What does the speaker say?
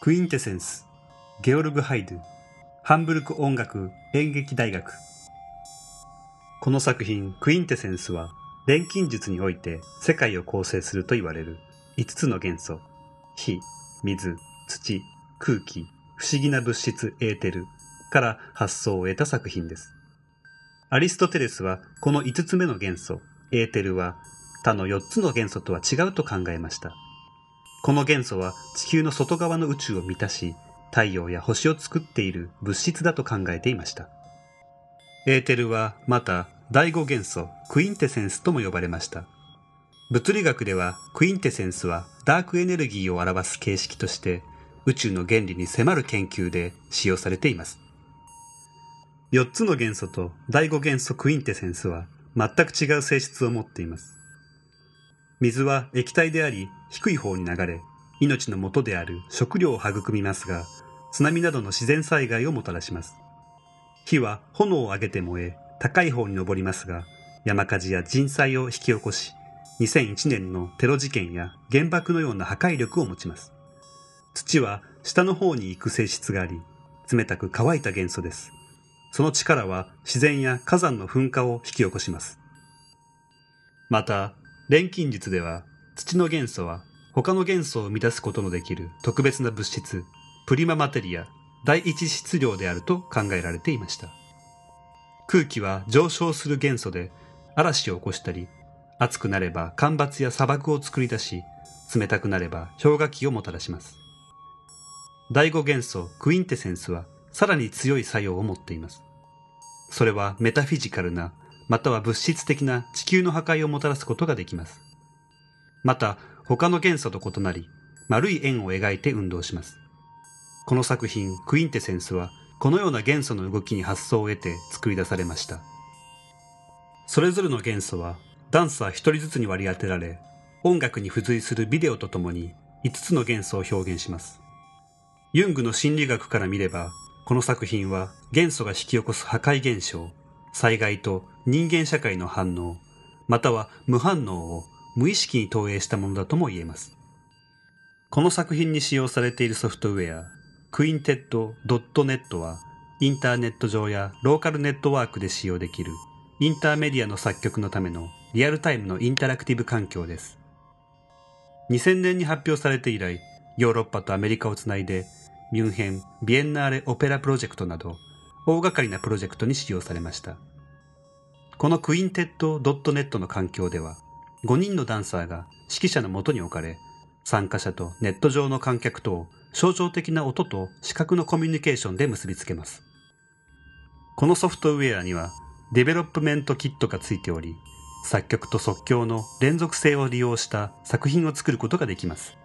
クインテセンスゲオルグ・ハイドゥハンブルク音楽演劇大学この作品クインテセンスは錬金術において世界を構成すると言われる5つの元素火、水、土、空気、不思議な物質エーテルから発想を得た作品です。アリストテレスはこの5つ目の元素エーテルは他の4つの元素とは違うと考えました。この元素は地球の外側の宇宙を満たし、太陽や星を作っている物質だと考えていました。エーテルはまた第五元素クインテセンスとも呼ばれました。物理学ではクインテセンスはダークエネルギーを表す形式として宇宙の原理に迫る研究で使用されています。4つの元素と第5元素クインテセンスは全く違う性質を持っています。水は液体であり低い方に流れ、命の元である食料を育みますが、津波などの自然災害をもたらします。火は炎を上げて燃え、高い方に登りますが、山火事や人災を引き起こし、2001年のテロ事件や原爆のような破壊力を持ちます。土は下の方に行く性質があり、冷たく乾いた元素です。その力は自然や火山の噴火を引き起こします。また、錬金術では土の元素は他の元素を満たすことのできる特別な物質、プリママテリア、第一質量であると考えられていました。空気は上昇する元素で嵐を起こしたり、暑くなれば干ばつや砂漠を作り出し、冷たくなれば氷河期をもたらします。第五元素クインテセンスはさらに強い作用を持っています。それはメタフィジカルな、または物質的な地球の破壊をもたらすことができます。また、他の元素と異なり、丸い円を描いて運動します。この作品、クインテセンスは、このような元素の動きに発想を得て作り出されました。それぞれの元素は、ダンサー一人ずつに割り当てられ、音楽に付随するビデオとともに5つの元素を表現します。ユングの心理学から見れば、この作品は元素が引き起こす破壊現象、災害と人間社会の反応、または無反応を無意識に投影したものだとも言えます。この作品に使用されているソフトウェア、 Quintet.net は、インターネット上やローカルネットワークで使用できるインターメディアの作曲のためのリアルタイムのインタラクティブ環境です。2000年に発表されて以来、ヨーロッパとアメリカをつないでミュンヘン・ビエンナーレ・オペラプロジェクトなど、大掛かりなプロジェクトに使用されました。このクインテッド .net の環境では、5人のダンサーが指揮者のもとに置かれ、参加者とネット上の観客とを象徴的な音と視覚のコミュニケーションで結びつけます。このソフトウェアには development kit がついており、作曲と即興の連続性を利用した作品を作ることができます。